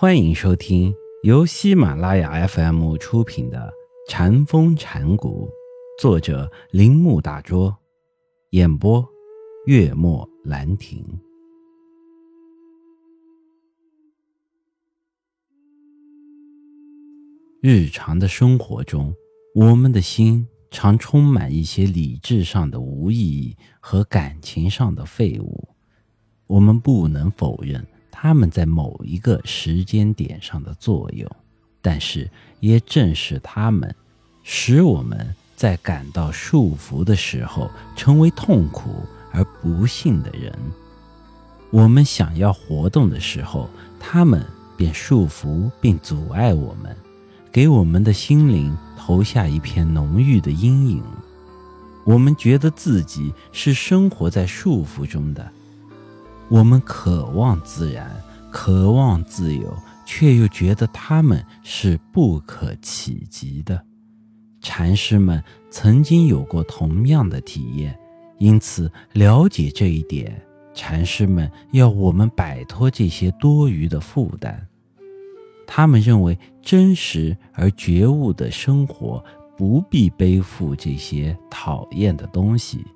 欢迎收听由喜马拉雅 FM 出品的《禅风禅谷，作者铃木大拙，演播月末兰亭。日常的生活中，我们的心常充满一些理智上的无意义和感情上的废物，我们不能否认。他们在某一个时间点上的作用，但是也正是他们，使我们在感到束缚的时候成为痛苦而不幸的人。我们想要活动的时候，他们便束缚并阻碍我们，给我们的心灵投下一片浓郁的阴影。我们觉得自己是生活在束缚中的。我们渴望自然，渴望自由，却又觉得他们是不可企及的。禅师们曾经有过同样的体验，因此了解这一点。禅师们要我们摆脱这些多余的负担。他们认为真实而觉悟的生活不必背负这些讨厌的东西。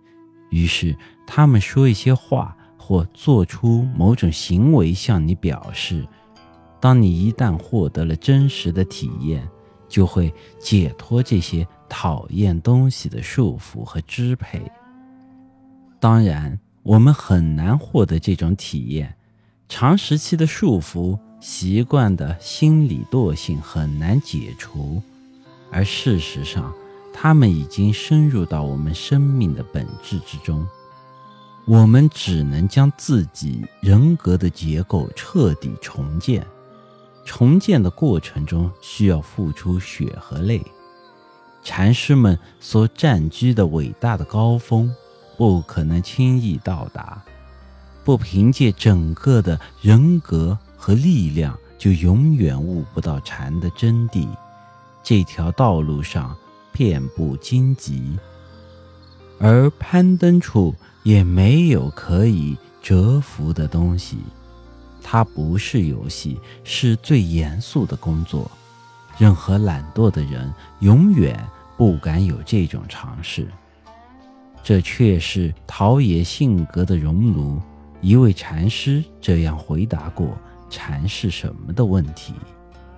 于是他们说一些话。或做出某种行为向你表示，当你一旦获得了真实的体验，就会解脱这些讨厌东西的束缚和支配。当然，我们很难获得这种体验，长时期的束缚、习惯的心理惰性很难解除，而事实上，它们已经深入到我们生命的本质之中。我们只能将自己人格的结构彻底重建，重建的过程中需要付出血和泪。禅师们所占据的伟大的高峰，不可能轻易到达。不凭借整个的人格和力量，就永远悟不到禅的真谛。这条道路上遍布荆棘，而攀登处。也没有可以折服的东西，它不是游戏，是最严肃的工作。任何懒惰的人永远不敢有这种尝试。这却是陶冶性格的熔炉。一位禅师这样回答过禅是什么的问题：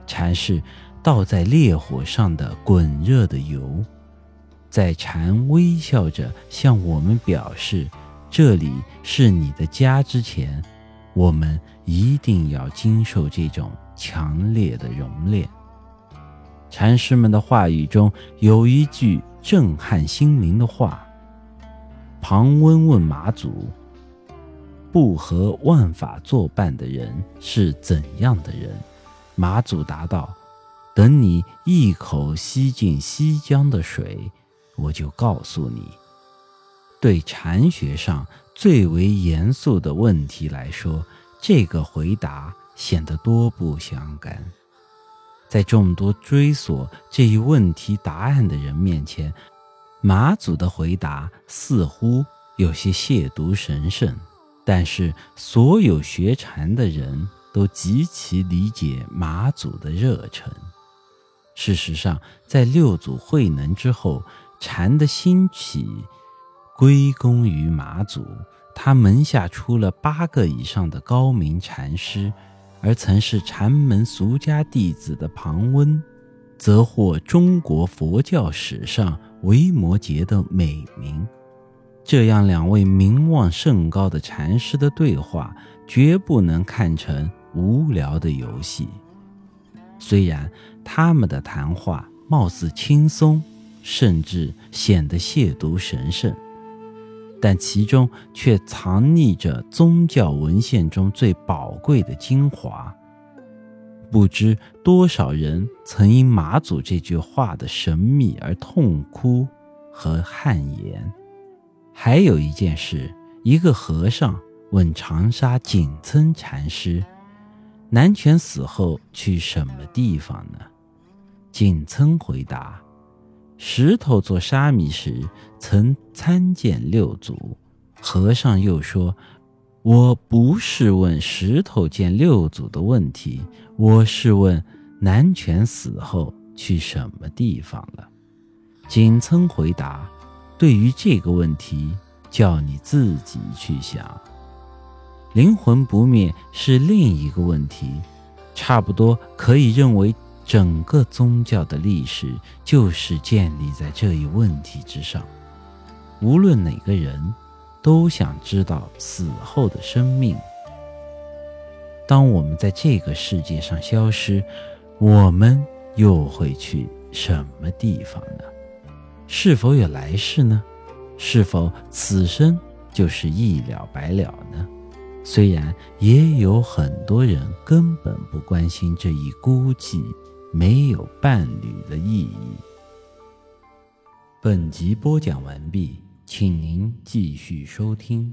禅是倒在烈火上的滚热的油。在禅微笑着向我们表示，这里是你的家之前，我们一定要经受这种强烈的熔炼。禅师们的话语中有一句震撼心灵的话：“庞温问马祖，不和万法作伴的人是怎样的人？”马祖答道：“等你一口吸尽西江的水。”我就告诉你，对禅学上最为严肃的问题来说，这个回答显得多不相干。在众多追索这一问题答案的人面前，马祖的回答似乎有些亵渎神圣。但是，所有学禅的人都极其理解马祖的热忱。事实上，在六祖慧能之后，禅的兴起归功于马祖，他门下出了八个以上的高明禅师，而曾是禅门俗家弟子的庞温，则获中国佛教史上维摩诘的美名。这样两位名望甚高的禅师的对话，绝不能看成无聊的游戏。虽然他们的谈话貌似轻松。甚至显得亵渎神圣，但其中却藏匿着宗教文献中最宝贵的精华。不知多少人曾因马祖这句话的神秘而痛哭和汗颜。还有一件事，一个和尚问长沙景岑禅师：“南拳死后去什么地方呢？”景岑回答。石头做沙弥时，曾参见六祖。和尚又说：“我不是问石头见六祖的问题，我是问南拳死后去什么地方了。景岑回答：“对于这个问题，叫你自己去想。灵魂不灭是另一个问题，差不多可以认为。”整个宗教的历史就是建立在这一问题之上。无论哪个人，都想知道死后的生命。当我们在这个世界上消失，我们又会去什么地方呢？是否有来世呢？是否此生就是一了百了呢？虽然也有很多人根本不关心这一孤寂。没有伴侣的意义。本集播讲完毕，请您继续收听。